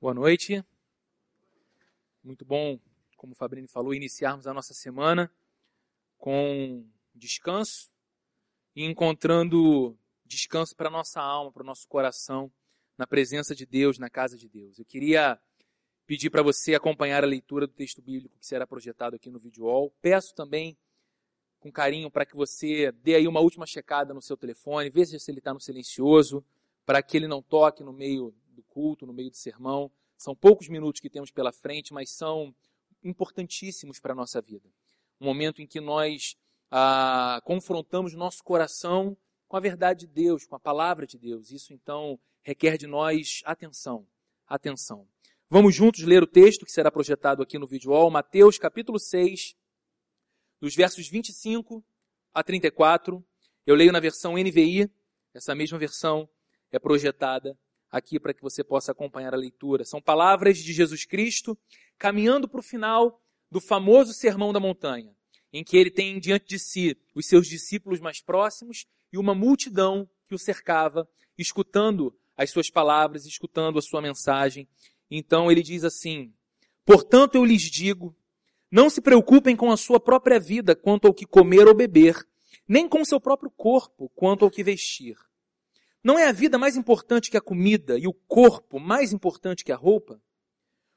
Boa noite. Muito bom, como o Fabrini falou, iniciarmos a nossa semana com descanso e encontrando descanso para nossa alma, para o nosso coração, na presença de Deus, na casa de Deus. Eu queria pedir para você acompanhar a leitura do texto bíblico que será projetado aqui no vídeo wall. Peço também com carinho para que você dê aí uma última checada no seu telefone, veja se ele está no silencioso, para que ele não toque no meio culto, no meio do sermão. São poucos minutos que temos pela frente, mas são importantíssimos para a nossa vida. Um momento em que nós ah, confrontamos nosso coração com a verdade de Deus, com a palavra de Deus. Isso então requer de nós atenção, atenção. Vamos juntos ler o texto que será projetado aqui no vídeo Mateus capítulo 6, dos versos 25 a 34. Eu leio na versão NVI, essa mesma versão é projetada aqui para que você possa acompanhar a leitura. São palavras de Jesus Cristo caminhando para o final do famoso Sermão da Montanha, em que ele tem diante de si os seus discípulos mais próximos e uma multidão que o cercava, escutando as suas palavras, escutando a sua mensagem. Então ele diz assim: Portanto eu lhes digo, não se preocupem com a sua própria vida quanto ao que comer ou beber, nem com seu próprio corpo quanto ao que vestir. Não é a vida mais importante que a comida e o corpo mais importante que a roupa?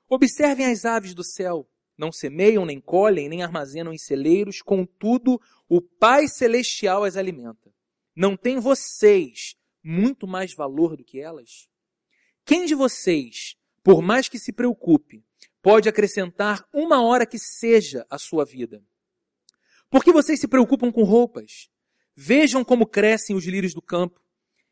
Observem as aves do céu. Não semeiam, nem colhem, nem armazenam em celeiros, contudo, o Pai Celestial as alimenta. Não tem vocês muito mais valor do que elas? Quem de vocês, por mais que se preocupe, pode acrescentar uma hora que seja a sua vida? Por que vocês se preocupam com roupas? Vejam como crescem os lírios do campo.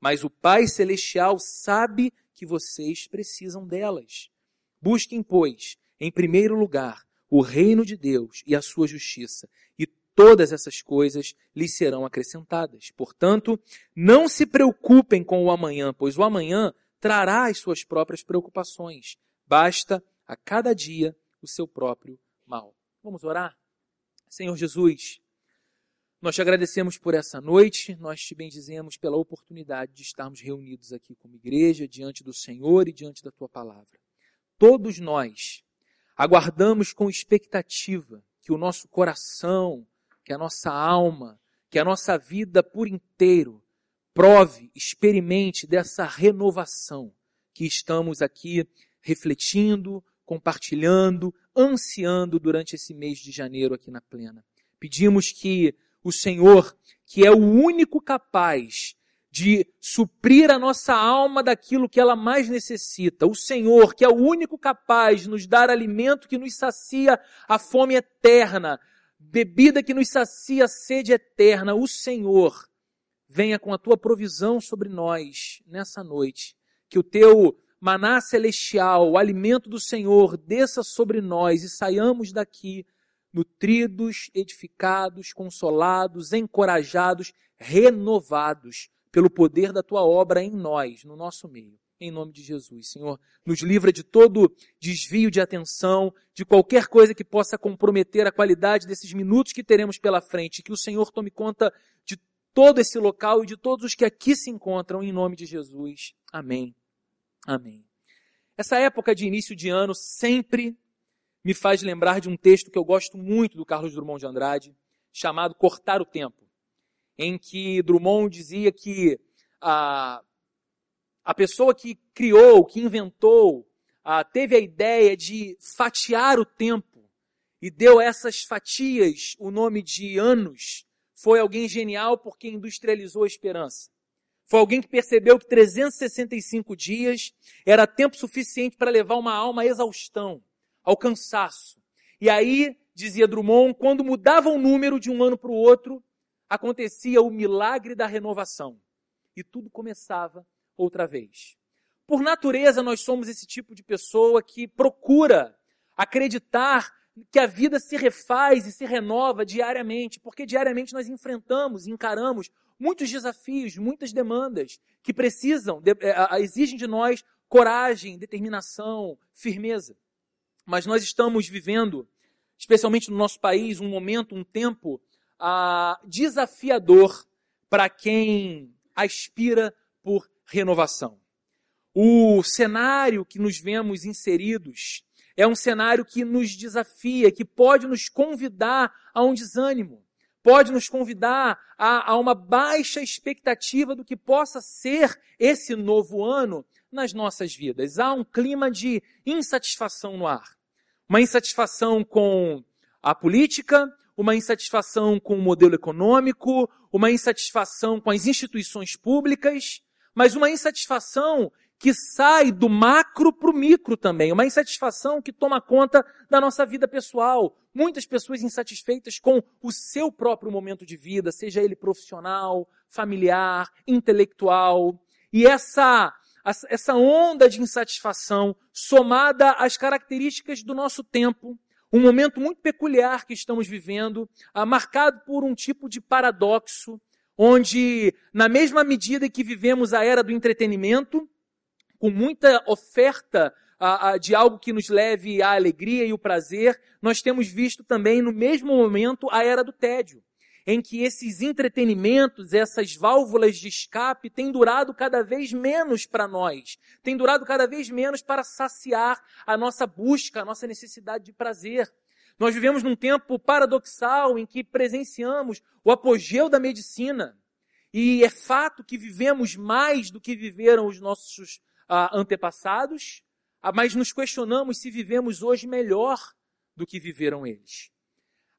mas o Pai Celestial sabe que vocês precisam delas. Busquem, pois, em primeiro lugar, o reino de Deus e a sua justiça, e todas essas coisas lhes serão acrescentadas. Portanto, não se preocupem com o amanhã, pois o amanhã trará as suas próprias preocupações. Basta a cada dia o seu próprio mal. Vamos orar? Senhor Jesus, nós te agradecemos por essa noite, nós te bendizemos pela oportunidade de estarmos reunidos aqui como igreja, diante do Senhor e diante da tua palavra. Todos nós aguardamos com expectativa que o nosso coração, que a nossa alma, que a nossa vida por inteiro prove, experimente dessa renovação que estamos aqui refletindo, compartilhando, ansiando durante esse mês de janeiro aqui na plena. Pedimos que o Senhor, que é o único capaz de suprir a nossa alma daquilo que ela mais necessita. O Senhor, que é o único capaz de nos dar alimento que nos sacia a fome eterna, bebida que nos sacia a sede eterna. O Senhor, venha com a tua provisão sobre nós nessa noite. Que o teu maná celestial, o alimento do Senhor, desça sobre nós e saiamos daqui nutridos, edificados, consolados, encorajados, renovados pelo poder da tua obra em nós, no nosso meio. Em nome de Jesus, Senhor, nos livra de todo desvio de atenção, de qualquer coisa que possa comprometer a qualidade desses minutos que teremos pela frente. Que o Senhor tome conta de todo esse local e de todos os que aqui se encontram, em nome de Jesus. Amém. Amém. Essa época de início de ano sempre me faz lembrar de um texto que eu gosto muito do Carlos Drummond de Andrade, chamado Cortar o Tempo, em que Drummond dizia que a, a pessoa que criou, que inventou, a, teve a ideia de fatiar o tempo e deu essas fatias o nome de anos, foi alguém genial porque industrializou a esperança. Foi alguém que percebeu que 365 dias era tempo suficiente para levar uma alma à exaustão ao cansaço. E aí, dizia Drummond, quando mudava o número de um ano para o outro, acontecia o milagre da renovação. E tudo começava outra vez. por natureza, nós somos esse tipo de pessoa que procura acreditar que a vida se refaz e se renova diariamente, porque diariamente nós enfrentamos, encaramos muitos desafios, muitas demandas que precisam, é, exigem de nós coragem, determinação, firmeza. Mas nós estamos vivendo, especialmente no nosso país, um momento, um tempo ah, desafiador para quem aspira por renovação. O cenário que nos vemos inseridos é um cenário que nos desafia, que pode nos convidar a um desânimo, pode nos convidar a, a uma baixa expectativa do que possa ser esse novo ano nas nossas vidas. Há um clima de insatisfação no ar. Uma insatisfação com a política, uma insatisfação com o modelo econômico, uma insatisfação com as instituições públicas, mas uma insatisfação que sai do macro para o micro também, uma insatisfação que toma conta da nossa vida pessoal. Muitas pessoas insatisfeitas com o seu próprio momento de vida, seja ele profissional, familiar, intelectual. E essa, essa onda de insatisfação, somada às características do nosso tempo, um momento muito peculiar que estamos vivendo, ah, marcado por um tipo de paradoxo, onde, na mesma medida que vivemos a era do entretenimento, com muita oferta a, a, de algo que nos leve à alegria e o prazer, nós temos visto também no mesmo momento a era do tédio, em que esses entretenimentos, essas válvulas de escape têm durado cada vez menos para nós, têm durado cada vez menos para saciar a nossa busca, a nossa necessidade de prazer. Nós vivemos num tempo paradoxal em que presenciamos o apogeu da medicina. E é fato que vivemos mais do que viveram os nossos ah, antepassados, ah, mas nos questionamos se vivemos hoje melhor do que viveram eles.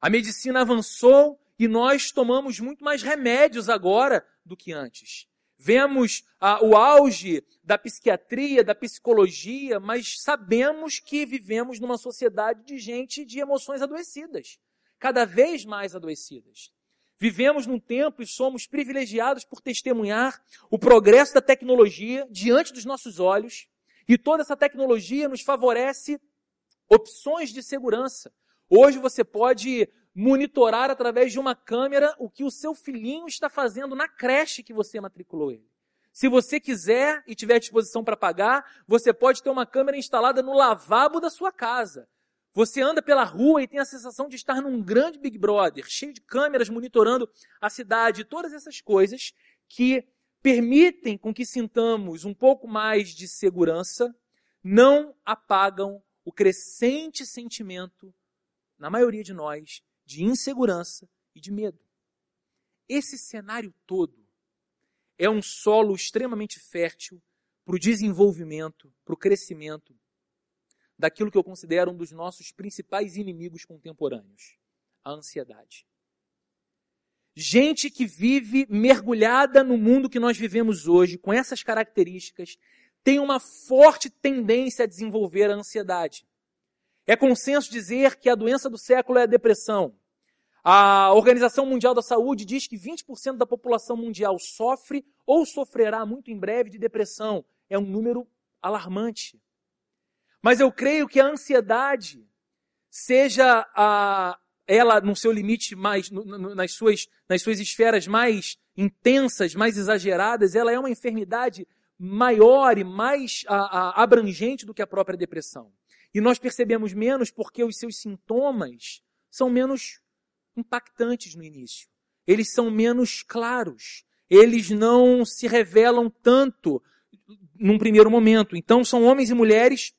A medicina avançou e nós tomamos muito mais remédios agora do que antes. Vemos ah, o auge da psiquiatria, da psicologia, mas sabemos que vivemos numa sociedade de gente de emoções adoecidas, cada vez mais adoecidas. Vivemos num tempo e somos privilegiados por testemunhar o progresso da tecnologia diante dos nossos olhos, e toda essa tecnologia nos favorece opções de segurança. Hoje você pode monitorar através de uma câmera o que o seu filhinho está fazendo na creche que você matriculou ele. Se você quiser e tiver disposição para pagar, você pode ter uma câmera instalada no lavabo da sua casa. Você anda pela rua e tem a sensação de estar num grande Big Brother, cheio de câmeras monitorando a cidade, todas essas coisas que permitem com que sintamos um pouco mais de segurança, não apagam o crescente sentimento, na maioria de nós, de insegurança e de medo. Esse cenário todo é um solo extremamente fértil para o desenvolvimento, para o crescimento daquilo que eu considero um dos nossos principais inimigos contemporâneos: a ansiedade. Gente que vive mergulhada no mundo que nós vivemos hoje, com essas características, tem uma forte tendência a desenvolver a ansiedade. É consenso dizer que a doença do século é a depressão. A Organização Mundial da Saúde diz que 20% da população mundial sofre ou sofrerá muito em breve de depressão. É um número alarmante. Mas eu creio que a ansiedade, seja a, ela no seu limite mais, no, no, nas, suas, nas suas esferas mais intensas, mais exageradas, ela é uma enfermidade maior e mais a, a, abrangente do que a própria depressão. E nós percebemos menos porque os seus sintomas são menos impactantes no início. Eles são menos claros. Eles não se revelam tanto num primeiro momento. Então, são homens e mulheres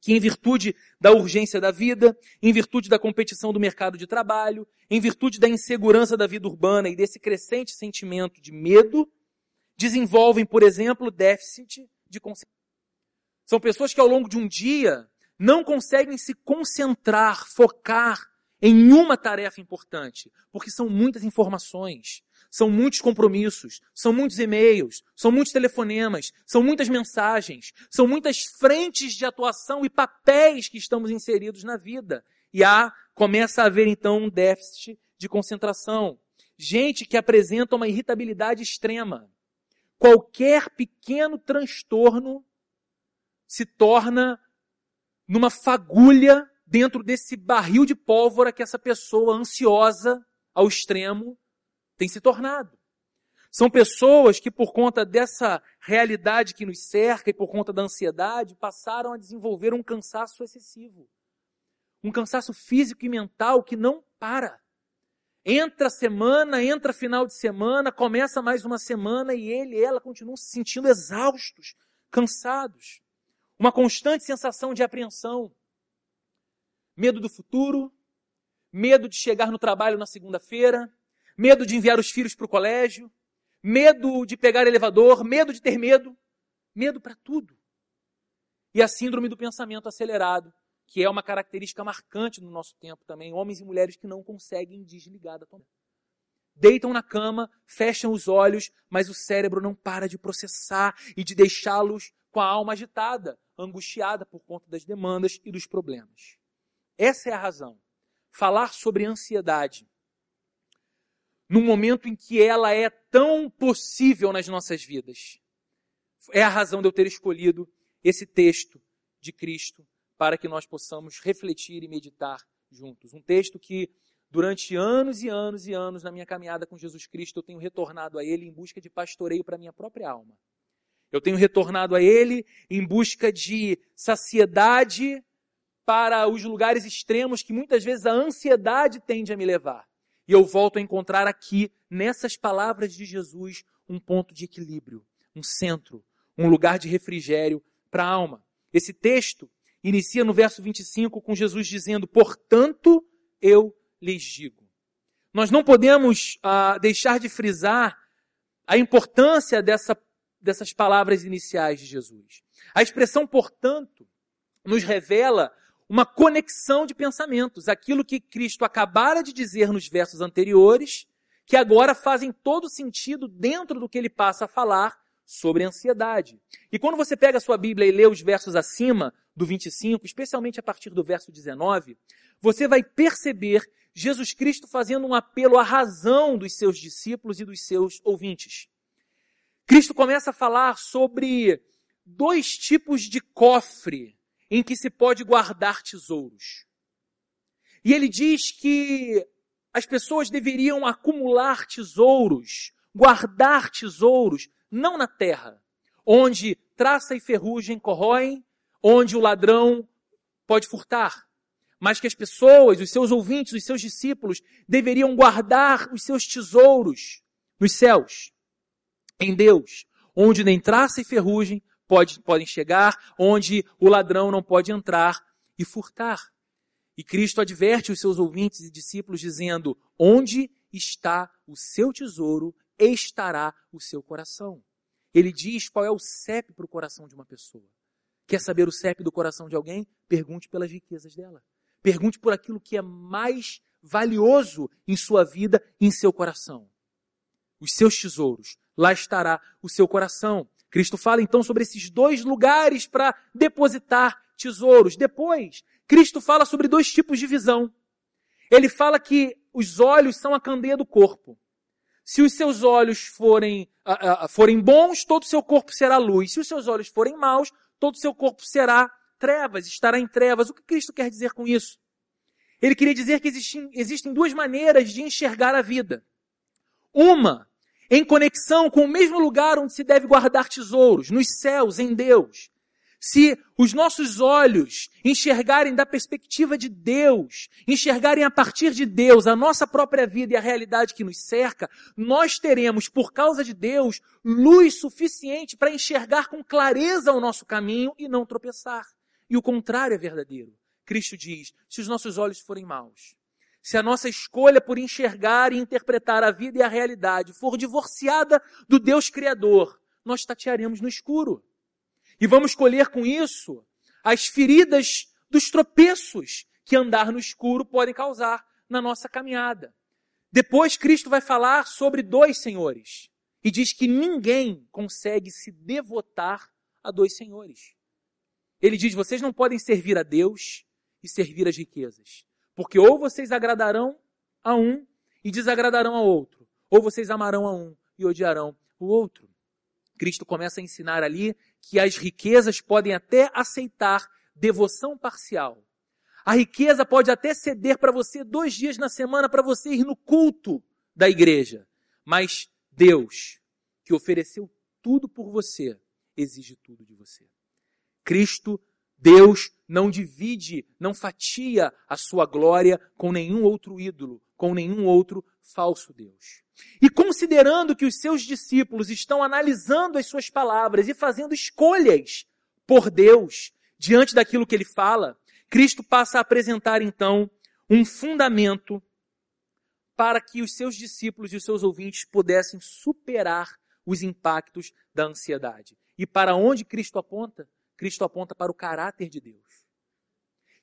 que em virtude da urgência da vida, em virtude da competição do mercado de trabalho, em virtude da insegurança da vida urbana e desse crescente sentimento de medo, desenvolvem, por exemplo, déficit de concentração. São pessoas que ao longo de um dia não conseguem se concentrar, focar em uma tarefa importante, porque são muitas informações, são muitos compromissos, são muitos e-mails, são muitos telefonemas, são muitas mensagens, são muitas frentes de atuação e papéis que estamos inseridos na vida. E há, começa a haver então um déficit de concentração. Gente que apresenta uma irritabilidade extrema. Qualquer pequeno transtorno se torna numa fagulha dentro desse barril de pólvora que essa pessoa ansiosa ao extremo tem se tornado. São pessoas que, por conta dessa realidade que nos cerca e por conta da ansiedade, passaram a desenvolver um cansaço excessivo. Um cansaço físico e mental que não para. Entra semana, entra final de semana, começa mais uma semana e ele e ela continuam se sentindo exaustos, cansados. Uma constante sensação de apreensão. Medo do futuro, medo de chegar no trabalho na segunda-feira, medo de enviar os filhos para o colégio, medo de pegar elevador, medo de ter medo, medo para tudo. E a síndrome do pensamento acelerado, que é uma característica marcante no nosso tempo também, homens e mulheres que não conseguem desligar da tomada. Deitam na cama, fecham os olhos, mas o cérebro não para de processar e de deixá-los com a alma agitada, angustiada por conta das demandas e dos problemas. Essa é a razão. Falar sobre ansiedade num momento em que ela é tão possível nas nossas vidas. É a razão de eu ter escolhido esse texto de Cristo para que nós possamos refletir e meditar juntos. Um texto que, durante anos e anos e anos na minha caminhada com Jesus Cristo, eu tenho retornado a Ele em busca de pastoreio para minha própria alma. Eu tenho retornado a Ele em busca de saciedade para os lugares extremos que muitas vezes a ansiedade tende a me levar. E eu volto a encontrar aqui, nessas palavras de Jesus, um ponto de equilíbrio, um centro, um lugar de refrigério para a alma. Esse texto inicia no verso 25 com Jesus dizendo: Portanto, eu lhes digo. Nós não podemos ah, deixar de frisar a importância dessa, dessas palavras iniciais de Jesus. A expressão, portanto, nos revela uma conexão de pensamentos, aquilo que Cristo acabara de dizer nos versos anteriores, que agora fazem todo sentido dentro do que ele passa a falar sobre ansiedade. E quando você pega a sua Bíblia e lê os versos acima do 25, especialmente a partir do verso 19, você vai perceber Jesus Cristo fazendo um apelo à razão dos seus discípulos e dos seus ouvintes. Cristo começa a falar sobre dois tipos de cofre em que se pode guardar tesouros. E ele diz que as pessoas deveriam acumular tesouros, guardar tesouros, não na terra, onde traça e ferrugem corroem, onde o ladrão pode furtar, mas que as pessoas, os seus ouvintes, os seus discípulos, deveriam guardar os seus tesouros nos céus, em Deus, onde nem traça e ferrugem pode, podem chegar, onde o ladrão não pode entrar e furtar. E Cristo adverte os seus ouvintes e discípulos dizendo: onde está o seu tesouro, estará o seu coração. Ele diz qual é o CEP para o coração de uma pessoa. Quer saber o CEP do coração de alguém? Pergunte pelas riquezas dela. Pergunte por aquilo que é mais valioso em sua vida em seu coração. Os seus tesouros. Lá estará o seu coração. Cristo fala então sobre esses dois lugares para depositar tesouros. Depois, Cristo fala sobre dois tipos de visão. Ele fala que os olhos são a candeia do corpo. Se os seus olhos forem, uh, uh, forem bons, todo o seu corpo será luz. Se os seus olhos forem maus, todo o seu corpo será trevas, estará em trevas. O que Cristo quer dizer com isso? Ele queria dizer que existem, existem duas maneiras de enxergar a vida. Uma em conexão com o mesmo lugar onde se deve guardar tesouros, nos céus, em Deus. Se os nossos olhos enxergarem da perspectiva de Deus, enxergarem a partir de Deus a nossa própria vida e a realidade que nos cerca, nós teremos, por causa de Deus, luz suficiente para enxergar com clareza o nosso caminho e não tropeçar. E o contrário é verdadeiro. Cristo diz: se os nossos olhos forem maus, se a nossa escolha por enxergar e interpretar a vida e a realidade for divorciada do Deus Criador, nós tatearemos no escuro. E vamos colher com isso as feridas dos tropeços que andar no escuro podem causar na nossa caminhada. Depois, Cristo vai falar sobre dois senhores. E diz que ninguém consegue se devotar a dois senhores. Ele diz: vocês não podem servir a Deus e servir as riquezas. Porque ou vocês agradarão a um e desagradarão a outro, ou vocês amarão a um e odiarão o outro. Cristo começa a ensinar ali que as riquezas podem até aceitar devoção parcial. A riqueza pode até ceder para você dois dias na semana para você ir no culto da igreja. Mas Deus, que ofereceu tudo por você, exige tudo de você. Cristo, Deus, não divide, não fatia a sua glória com nenhum outro ídolo, com nenhum outro falso Deus. E considerando que os seus discípulos estão analisando as suas palavras e fazendo escolhas por Deus diante daquilo que ele fala, Cristo passa a apresentar então um fundamento para que os seus discípulos e os seus ouvintes pudessem superar os impactos da ansiedade. E para onde Cristo aponta? Cristo aponta para o caráter de Deus.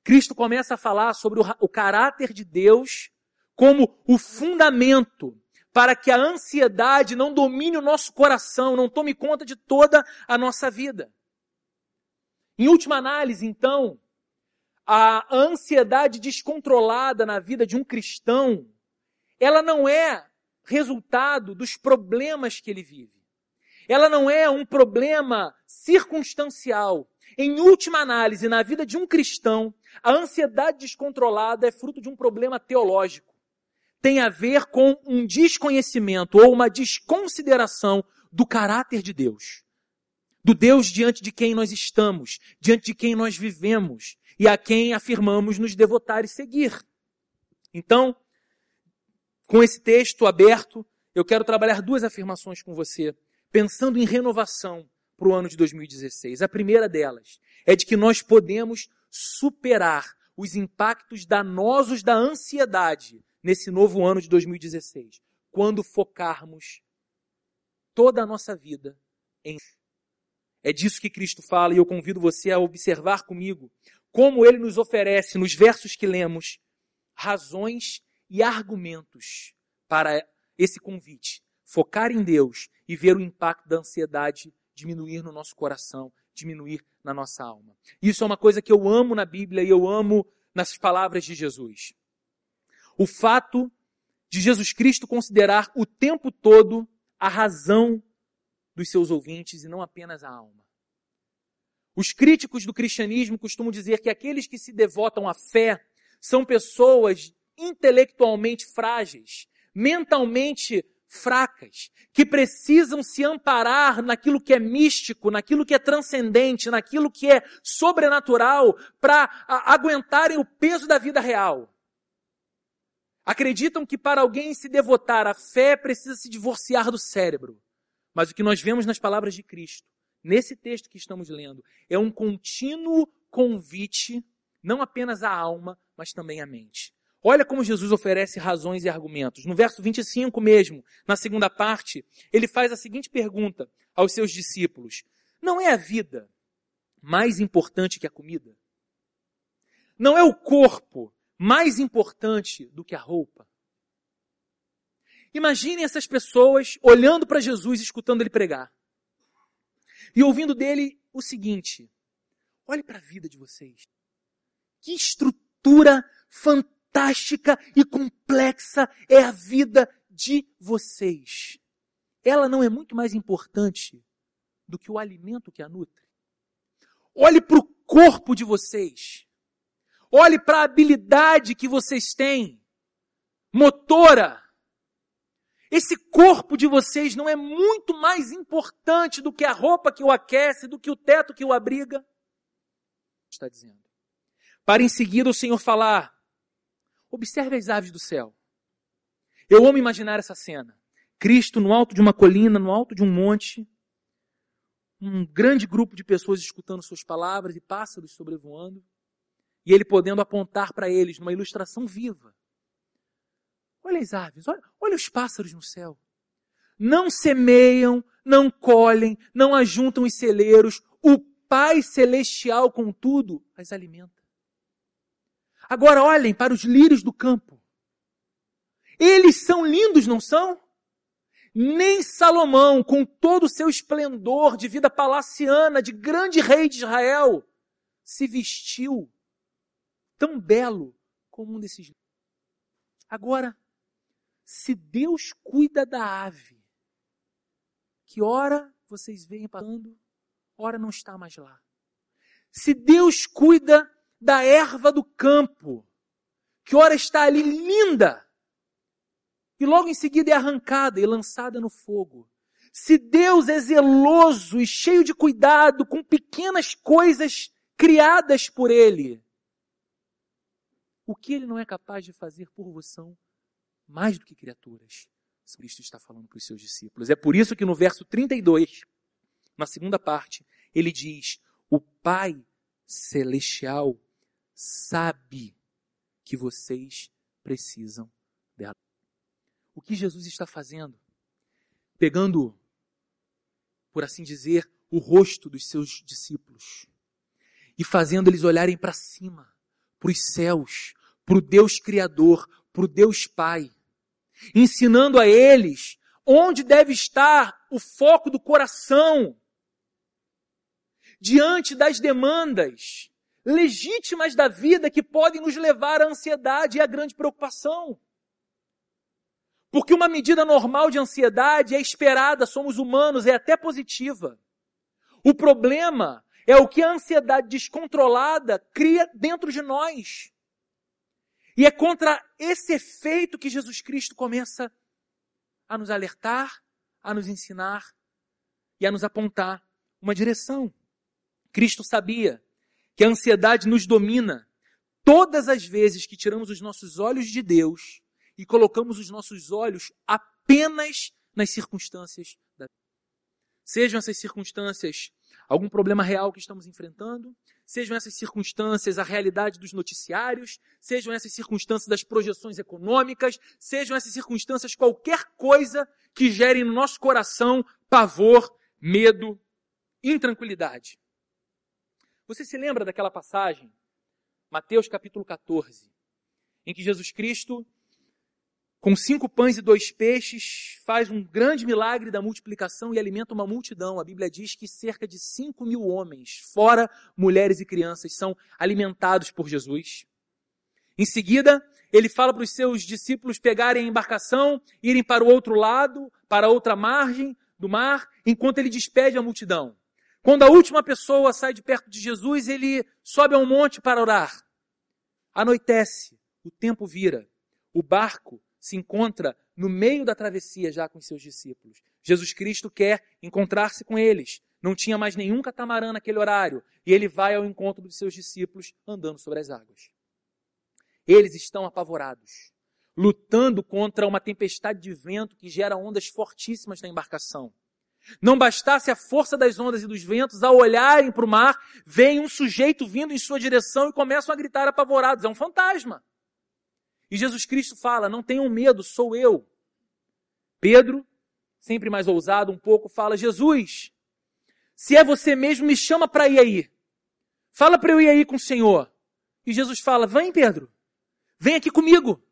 Cristo começa a falar sobre o, o caráter de Deus como o fundamento para que a ansiedade não domine o nosso coração, não tome conta de toda a nossa vida. Em última análise, então, a ansiedade descontrolada na vida de um cristão, ela não é resultado dos problemas que ele vive. Ela não é um problema circunstancial. Em última análise, na vida de um cristão, a ansiedade descontrolada é fruto de um problema teológico. Tem a ver com um desconhecimento ou uma desconsideração do caráter de Deus. Do Deus diante de quem nós estamos, diante de quem nós vivemos e a quem afirmamos nos devotar e seguir. Então, com esse texto aberto, eu quero trabalhar duas afirmações com você, pensando em renovação para o ano de 2016. A primeira delas é de que nós podemos superar os impactos danosos da ansiedade nesse novo ano de 2016, quando focarmos toda a nossa vida em. É disso que Cristo fala e eu convido você a observar comigo como ele nos oferece nos versos que lemos razões e argumentos para esse convite. Focar em Deus e ver o impacto da ansiedade diminuir no nosso coração, diminuir na nossa alma. Isso é uma coisa que eu amo na Bíblia e eu amo nas palavras de Jesus. O fato de Jesus Cristo considerar o tempo todo a razão dos seus ouvintes e não apenas a alma. Os críticos do cristianismo costumam dizer que aqueles que se devotam à fé são pessoas intelectualmente frágeis, mentalmente fracas, que precisam se amparar naquilo que é místico, naquilo que é transcendente, naquilo que é sobrenatural, para aguentarem o peso da vida real. Acreditam que para alguém se devotar à fé precisa se divorciar do cérebro. Mas o que nós vemos nas palavras de Cristo, nesse texto que estamos lendo, é um contínuo convite, não apenas à alma, mas também à mente. Olha como Jesus oferece razões e argumentos. No verso 25 mesmo, na segunda parte, ele faz a seguinte pergunta aos seus discípulos: Não é a vida mais importante que a comida? Não é o corpo mais importante do que a roupa? Imaginem essas pessoas olhando para Jesus escutando ele pregar. E ouvindo dele o seguinte: olhe para a vida de vocês. Que estrutura fantástica fantástica e complexa é a vida de vocês. Ela não é muito mais importante do que o alimento que a nutre. Olhe para o corpo de vocês. Olhe para a habilidade que vocês têm, motora. Esse corpo de vocês não é muito mais importante do que a roupa que o aquece, do que o teto que o abriga? Está dizendo. Para em seguida o Senhor falar: Observe as aves do céu. Eu amo imaginar essa cena. Cristo no alto de uma colina, no alto de um monte, um grande grupo de pessoas escutando suas palavras e pássaros sobrevoando, e ele podendo apontar para eles numa ilustração viva. Olha as aves, olha, olha os pássaros no céu. Não semeiam, não colhem, não ajuntam os celeiros, o Pai Celestial, contudo, as alimenta. Agora olhem para os lírios do campo. Eles são lindos, não são? Nem Salomão, com todo o seu esplendor de vida palaciana, de grande rei de Israel, se vestiu tão belo como um desses. Agora, se Deus cuida da ave, que ora vocês veem passando, ora não está mais lá. Se Deus cuida da erva do campo, que ora está ali linda, e logo em seguida é arrancada e lançada no fogo. Se Deus é zeloso e cheio de cuidado com pequenas coisas criadas por Ele, o que Ele não é capaz de fazer por você são mais do que criaturas. Cristo está falando para os seus discípulos. É por isso que no verso 32, na segunda parte, ele diz: O Pai Celestial sabe que vocês precisam dela. O que Jesus está fazendo? Pegando, por assim dizer, o rosto dos seus discípulos e fazendo eles olharem para cima, para os céus, para o Deus Criador, para o Deus Pai, ensinando a eles onde deve estar o foco do coração diante das demandas legítimas da vida que podem nos levar à ansiedade e à grande preocupação. Porque uma medida normal de ansiedade é esperada, somos humanos, é até positiva. O problema é o que a ansiedade descontrolada cria dentro de nós. E é contra esse efeito que Jesus Cristo começa a nos alertar, a nos ensinar e a nos apontar uma direção. Cristo sabia que a ansiedade nos domina todas as vezes que tiramos os nossos olhos de Deus e colocamos os nossos olhos apenas nas circunstâncias da vida. Sejam essas circunstâncias algum problema real que estamos enfrentando, sejam essas circunstâncias a realidade dos noticiários, sejam essas circunstâncias das projeções econômicas, sejam essas circunstâncias qualquer coisa que gere no nosso coração pavor, medo, intranquilidade. Você se lembra daquela passagem, Mateus capítulo 14, em que Jesus Cristo, com cinco pães e dois peixes, faz um grande milagre da multiplicação e alimenta uma multidão. A Bíblia diz que cerca de cinco mil homens, fora mulheres e crianças, são alimentados por Jesus. Em seguida, ele fala para os seus discípulos pegarem a embarcação, irem para o outro lado, para outra margem do mar, enquanto ele despede a multidão. Quando a última pessoa sai de perto de Jesus, ele sobe a um monte para orar. Anoitece, o tempo vira, o barco se encontra no meio da travessia já com seus discípulos. Jesus Cristo quer encontrar-se com eles. Não tinha mais nenhum catamarã naquele horário. E ele vai ao encontro dos seus discípulos andando sobre as águas. Eles estão apavorados, lutando contra uma tempestade de vento que gera ondas fortíssimas na embarcação. Não bastasse a força das ondas e dos ventos, ao olharem para o mar, vem um sujeito vindo em sua direção e começam a gritar apavorados. É um fantasma. E Jesus Cristo fala: Não tenham medo, sou eu. Pedro, sempre mais ousado um pouco, fala: Jesus, se é você mesmo, me chama para ir aí. Fala para eu ir aí com o Senhor. E Jesus fala: Vem, Pedro, vem aqui comigo.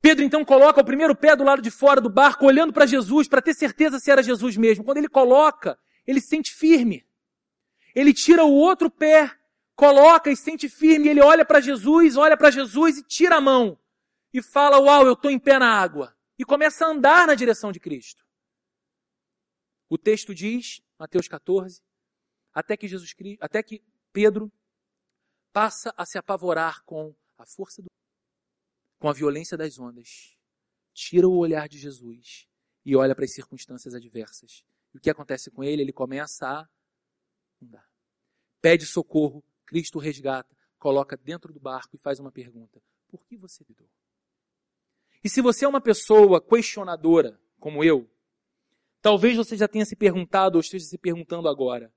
Pedro então coloca o primeiro pé do lado de fora do barco, olhando para Jesus, para ter certeza se era Jesus mesmo. Quando ele coloca, ele se sente firme. Ele tira o outro pé, coloca e se sente firme. Ele olha para Jesus, olha para Jesus e tira a mão. E fala: Uau, eu estou em pé na água. E começa a andar na direção de Cristo. O texto diz, Mateus 14, até que Jesus até que Pedro passa a se apavorar com a força do com a violência das ondas, tira o olhar de Jesus e olha para as circunstâncias adversas. E o que acontece com ele? Ele começa a andar. Pede socorro, Cristo resgata, coloca dentro do barco e faz uma pergunta: Por que você lidou? E se você é uma pessoa questionadora, como eu, talvez você já tenha se perguntado ou esteja se perguntando agora: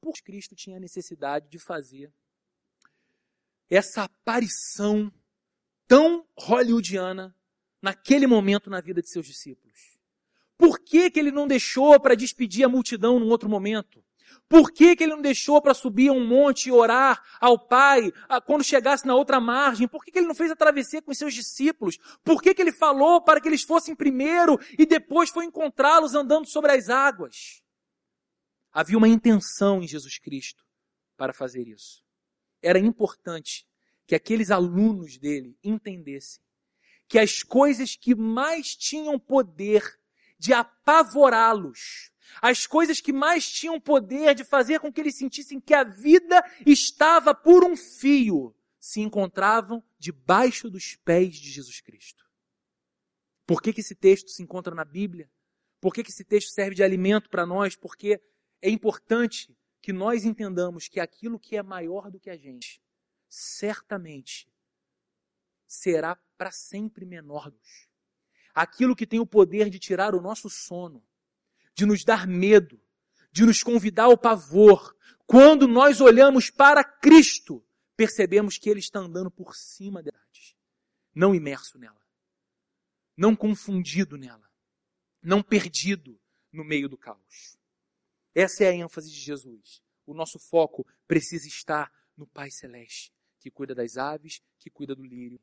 por que Cristo tinha necessidade de fazer essa aparição tão hollywoodiana naquele momento na vida de seus discípulos? Por que, que ele não deixou para despedir a multidão num outro momento? Por que, que ele não deixou para subir a um monte e orar ao Pai quando chegasse na outra margem? Por que, que ele não fez a travessia com os seus discípulos? Por que, que ele falou para que eles fossem primeiro e depois foi encontrá-los andando sobre as águas? Havia uma intenção em Jesus Cristo para fazer isso. Era importante que aqueles alunos dele entendessem que as coisas que mais tinham poder de apavorá-los, as coisas que mais tinham poder de fazer com que eles sentissem que a vida estava por um fio, se encontravam debaixo dos pés de Jesus Cristo. Por que, que esse texto se encontra na Bíblia? Por que, que esse texto serve de alimento para nós? Porque é importante que nós entendamos que aquilo que é maior do que a gente, certamente será para sempre menor. Aquilo que tem o poder de tirar o nosso sono, de nos dar medo, de nos convidar ao pavor. Quando nós olhamos para Cristo, percebemos que Ele está andando por cima da verdade, não imerso nela, não confundido nela, não perdido no meio do caos. Essa é a ênfase de Jesus. O nosso foco precisa estar no Pai Celeste, que cuida das aves, que cuida do lírio.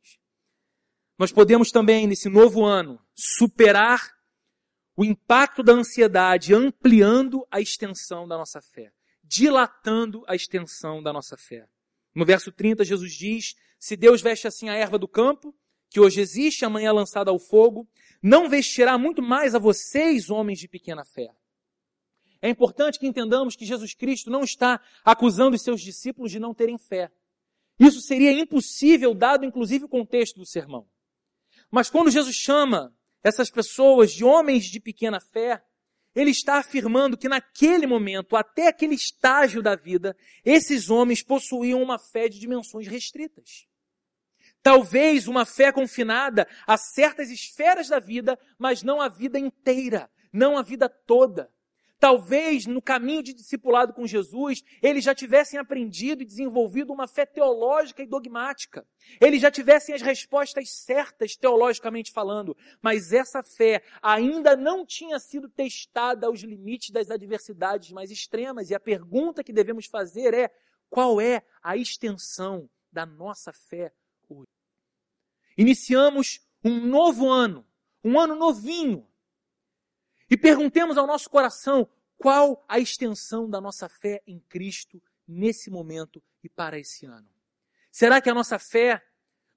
Nós podemos também, nesse novo ano, superar o impacto da ansiedade ampliando a extensão da nossa fé, dilatando a extensão da nossa fé. No verso 30, Jesus diz: Se Deus veste assim a erva do campo, que hoje existe, amanhã é lançada ao fogo, não vestirá muito mais a vocês, homens de pequena fé. É importante que entendamos que Jesus Cristo não está acusando os seus discípulos de não terem fé. Isso seria impossível, dado inclusive o contexto do sermão. Mas quando Jesus chama essas pessoas de homens de pequena fé, ele está afirmando que naquele momento, até aquele estágio da vida, esses homens possuíam uma fé de dimensões restritas. Talvez uma fé confinada a certas esferas da vida, mas não a vida inteira, não a vida toda. Talvez no caminho de discipulado com Jesus, eles já tivessem aprendido e desenvolvido uma fé teológica e dogmática. Eles já tivessem as respostas certas teologicamente falando, mas essa fé ainda não tinha sido testada aos limites das adversidades mais extremas. E a pergunta que devemos fazer é: qual é a extensão da nossa fé hoje? Iniciamos um novo ano, um ano novinho, e perguntemos ao nosso coração qual a extensão da nossa fé em Cristo nesse momento e para esse ano. Será que a nossa fé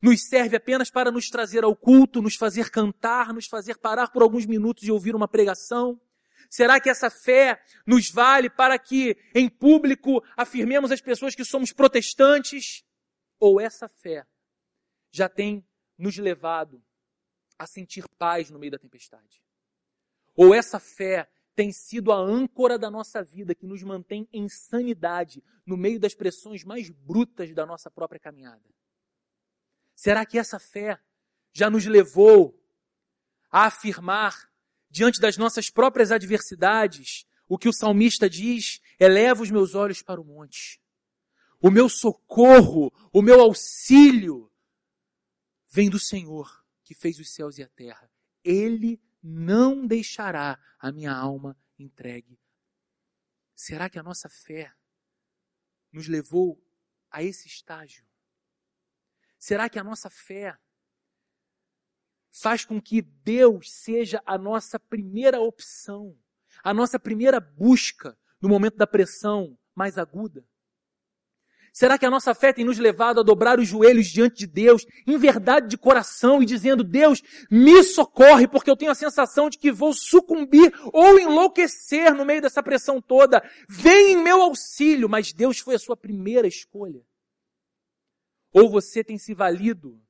nos serve apenas para nos trazer ao culto, nos fazer cantar, nos fazer parar por alguns minutos e ouvir uma pregação? Será que essa fé nos vale para que em público afirmemos às pessoas que somos protestantes? Ou essa fé já tem nos levado a sentir paz no meio da tempestade? Ou essa fé tem sido a âncora da nossa vida que nos mantém em sanidade no meio das pressões mais brutas da nossa própria caminhada? Será que essa fé já nos levou a afirmar, diante das nossas próprias adversidades, o que o salmista diz: eleva os meus olhos para o monte. O meu socorro, o meu auxílio vem do Senhor que fez os céus e a terra. Ele não deixará a minha alma entregue. Será que a nossa fé nos levou a esse estágio? Será que a nossa fé faz com que Deus seja a nossa primeira opção, a nossa primeira busca no momento da pressão mais aguda? Será que a nossa fé tem nos levado a dobrar os joelhos diante de Deus, em verdade de coração, e dizendo, Deus, me socorre, porque eu tenho a sensação de que vou sucumbir ou enlouquecer no meio dessa pressão toda. Vem em meu auxílio, mas Deus foi a sua primeira escolha. Ou você tem se valido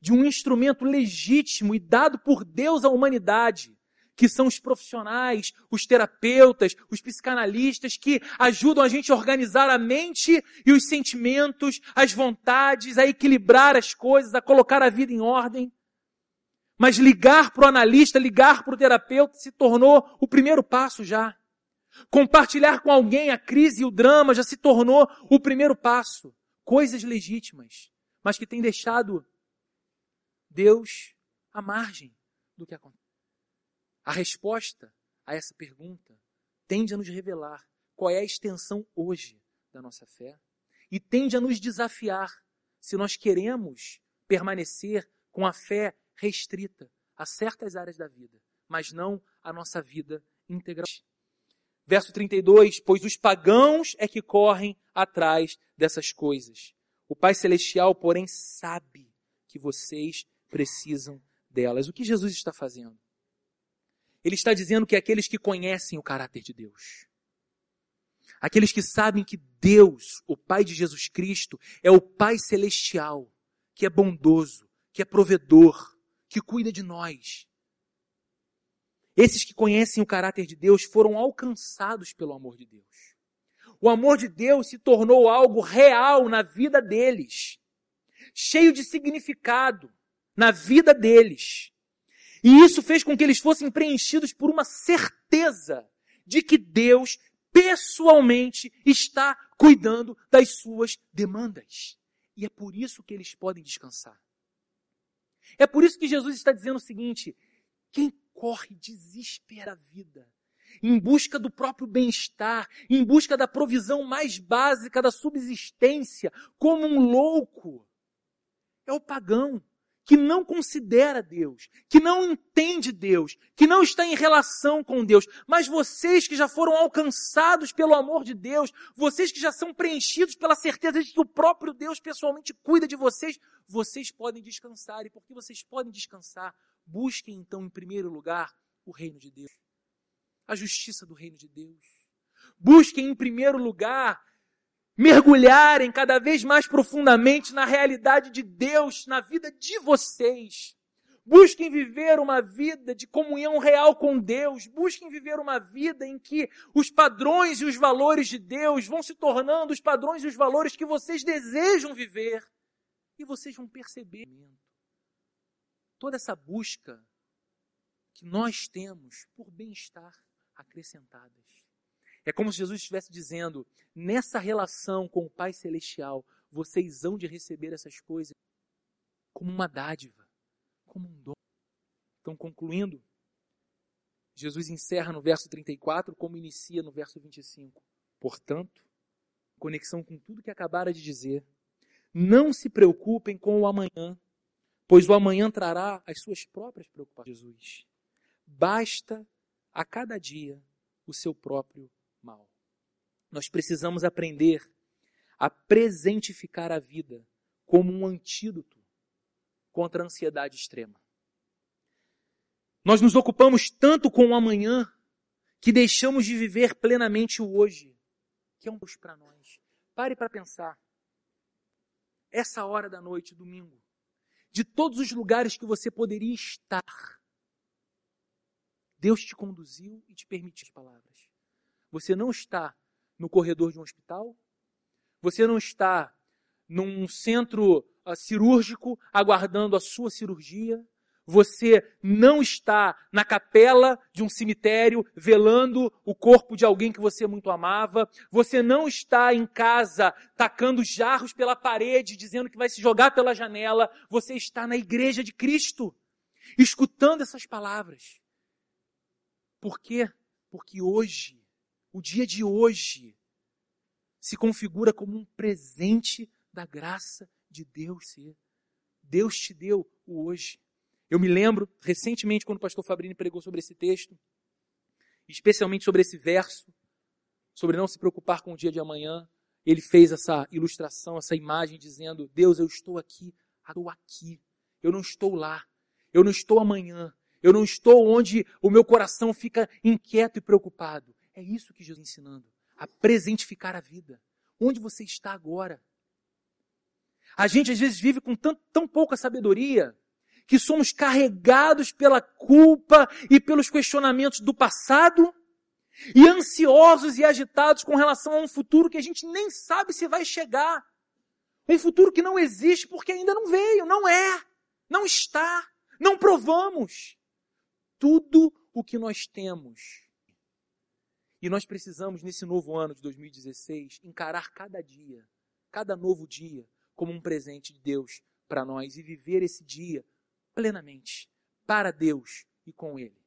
de um instrumento legítimo e dado por Deus à humanidade, que são os profissionais, os terapeutas, os psicanalistas que ajudam a gente a organizar a mente e os sentimentos, as vontades, a equilibrar as coisas, a colocar a vida em ordem. Mas ligar para o analista, ligar para o terapeuta se tornou o primeiro passo já. Compartilhar com alguém a crise e o drama já se tornou o primeiro passo. Coisas legítimas, mas que têm deixado Deus à margem do que acontece. A resposta a essa pergunta tende a nos revelar qual é a extensão hoje da nossa fé e tende a nos desafiar se nós queremos permanecer com a fé restrita a certas áreas da vida, mas não a nossa vida integral. Verso 32: Pois os pagãos é que correm atrás dessas coisas. O Pai Celestial, porém, sabe que vocês precisam delas. O que Jesus está fazendo? Ele está dizendo que aqueles que conhecem o caráter de Deus, aqueles que sabem que Deus, o Pai de Jesus Cristo, é o Pai celestial, que é bondoso, que é provedor, que cuida de nós. Esses que conhecem o caráter de Deus foram alcançados pelo amor de Deus. O amor de Deus se tornou algo real na vida deles, cheio de significado na vida deles. E isso fez com que eles fossem preenchidos por uma certeza de que Deus pessoalmente está cuidando das suas demandas. E é por isso que eles podem descansar. É por isso que Jesus está dizendo o seguinte: quem corre desespera a vida, em busca do próprio bem-estar, em busca da provisão mais básica da subsistência, como um louco, é o pagão que não considera Deus, que não entende Deus, que não está em relação com Deus. Mas vocês que já foram alcançados pelo amor de Deus, vocês que já são preenchidos pela certeza de que o próprio Deus pessoalmente cuida de vocês, vocês podem descansar. E porque vocês podem descansar, busquem então em primeiro lugar o reino de Deus, a justiça do reino de Deus. Busquem em primeiro lugar mergulharem cada vez mais profundamente na realidade de Deus na vida de vocês. Busquem viver uma vida de comunhão real com Deus. Busquem viver uma vida em que os padrões e os valores de Deus vão se tornando os padrões e os valores que vocês desejam viver. E vocês vão perceber toda essa busca que nós temos por bem-estar acrescentadas. É como se Jesus estivesse dizendo: nessa relação com o Pai Celestial, vocês hão de receber essas coisas como uma dádiva, como um dom. Então, concluindo, Jesus encerra no verso 34, como inicia no verso 25. Portanto, conexão com tudo que acabara de dizer, não se preocupem com o amanhã, pois o amanhã trará as suas próprias preocupações. Jesus, basta a cada dia o seu próprio mal. Nós precisamos aprender a presentificar a vida como um antídoto contra a ansiedade extrema. Nós nos ocupamos tanto com o amanhã que deixamos de viver plenamente o hoje, que é um Deus para nós. Pare para pensar. Essa hora da noite, domingo, de todos os lugares que você poderia estar, Deus te conduziu e te permitiu as palavras. Você não está no corredor de um hospital, você não está num centro uh, cirúrgico aguardando a sua cirurgia, você não está na capela de um cemitério velando o corpo de alguém que você muito amava. Você não está em casa tacando jarros pela parede, dizendo que vai se jogar pela janela. Você está na igreja de Cristo, escutando essas palavras. Por quê? Porque hoje o dia de hoje se configura como um presente da graça de Deus ser. Deus te deu o hoje. Eu me lembro recentemente quando o pastor Fabrini pregou sobre esse texto, especialmente sobre esse verso, sobre não se preocupar com o dia de amanhã. Ele fez essa ilustração, essa imagem dizendo: Deus, eu estou aqui, estou aqui. Eu não estou lá. Eu não estou amanhã. Eu não estou onde o meu coração fica inquieto e preocupado. É isso que Jesus está ensinando. A presentificar a vida. Onde você está agora? A gente às vezes vive com tão, tão pouca sabedoria que somos carregados pela culpa e pelos questionamentos do passado e ansiosos e agitados com relação a um futuro que a gente nem sabe se vai chegar. Um futuro que não existe porque ainda não veio, não é, não está, não provamos. Tudo o que nós temos e nós precisamos, nesse novo ano de 2016, encarar cada dia, cada novo dia, como um presente de Deus para nós e viver esse dia plenamente para Deus e com Ele.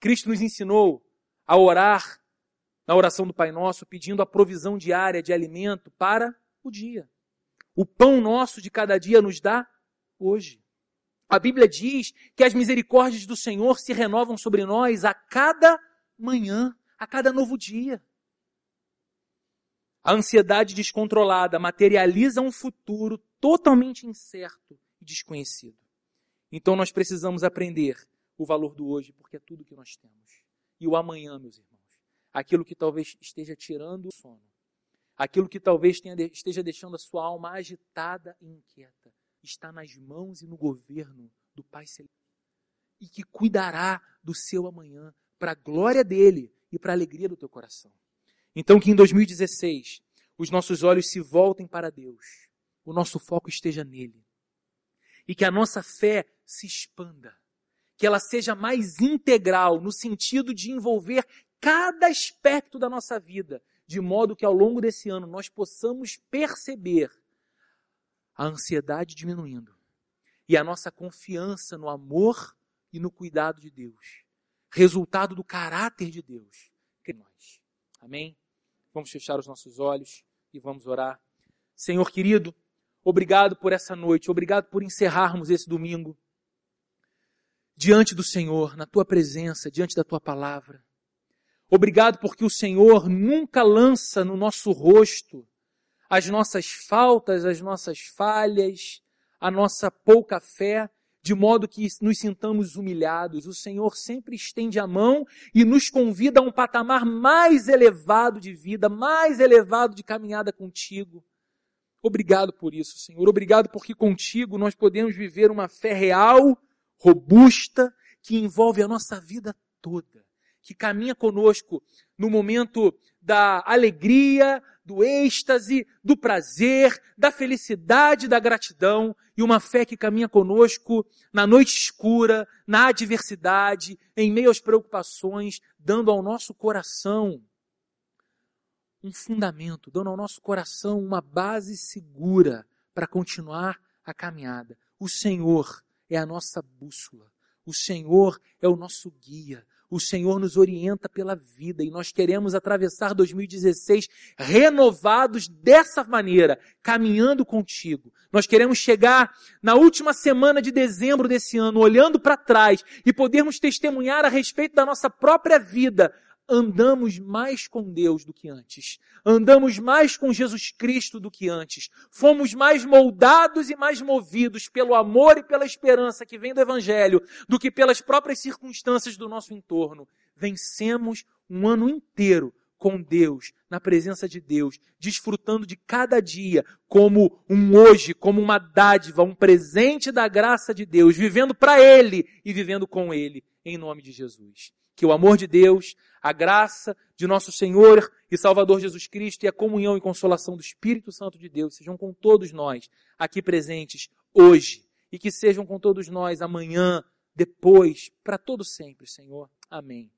Cristo nos ensinou a orar na oração do Pai Nosso, pedindo a provisão diária de alimento para o dia. O pão nosso de cada dia nos dá hoje. A Bíblia diz que as misericórdias do Senhor se renovam sobre nós a cada manhã a cada novo dia. A ansiedade descontrolada materializa um futuro totalmente incerto e desconhecido. Então nós precisamos aprender o valor do hoje, porque é tudo que nós temos. E o amanhã, meus irmãos, aquilo que talvez esteja tirando o sono, aquilo que talvez tenha, esteja deixando a sua alma agitada e inquieta, está nas mãos e no governo do Pai Celestial. E que cuidará do seu amanhã, para a glória dele e para a alegria do teu coração. Então, que em 2016 os nossos olhos se voltem para Deus, o nosso foco esteja nele. E que a nossa fé se expanda, que ela seja mais integral, no sentido de envolver cada aspecto da nossa vida, de modo que ao longo desse ano nós possamos perceber a ansiedade diminuindo e a nossa confiança no amor e no cuidado de Deus, resultado do caráter de Deus que nós. Amém? Vamos fechar os nossos olhos e vamos orar. Senhor querido, obrigado por essa noite, obrigado por encerrarmos esse domingo diante do Senhor, na tua presença, diante da tua palavra. Obrigado porque o Senhor nunca lança no nosso rosto as nossas faltas, as nossas falhas, a nossa pouca fé, de modo que nos sintamos humilhados. O Senhor sempre estende a mão e nos convida a um patamar mais elevado de vida, mais elevado de caminhada contigo. Obrigado por isso, Senhor. Obrigado porque contigo nós podemos viver uma fé real, robusta, que envolve a nossa vida toda, que caminha conosco no momento da alegria, do êxtase, do prazer, da felicidade, da gratidão e uma fé que caminha conosco na noite escura, na adversidade, em meio às preocupações, dando ao nosso coração um fundamento, dando ao nosso coração uma base segura para continuar a caminhada. O Senhor é a nossa bússola. O Senhor é o nosso guia. O Senhor nos orienta pela vida e nós queremos atravessar 2016 renovados dessa maneira, caminhando contigo. Nós queremos chegar na última semana de dezembro desse ano, olhando para trás e podermos testemunhar a respeito da nossa própria vida, andamos mais com Deus do que antes. Andamos mais com Jesus Cristo do que antes. Fomos mais moldados e mais movidos pelo amor e pela esperança que vem do Evangelho do que pelas próprias circunstâncias do nosso entorno. Vencemos um ano inteiro com Deus, na presença de Deus, desfrutando de cada dia como um hoje, como uma dádiva, um presente da graça de Deus, vivendo para Ele e vivendo com Ele, em nome de Jesus. Que o amor de Deus, a graça de nosso Senhor e Salvador Jesus Cristo e a comunhão e consolação do Espírito Santo de Deus sejam com todos nós aqui presentes hoje e que sejam com todos nós amanhã, depois, para todo sempre, Senhor. Amém.